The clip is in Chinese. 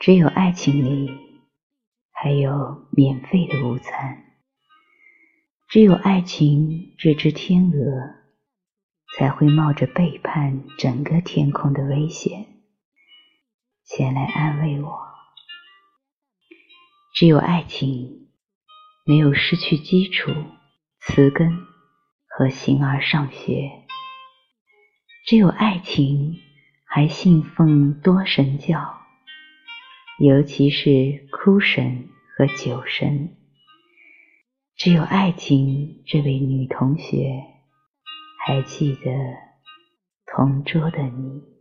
只有爱情里还有免费的午餐，只有爱情这只天鹅才会冒着背叛整个天空的危险前来安慰我。只有爱情没有失去基础、词根和形而上学，只有爱情还信奉多神教。尤其是哭神和酒神，只有爱情这位女同学还记得同桌的你。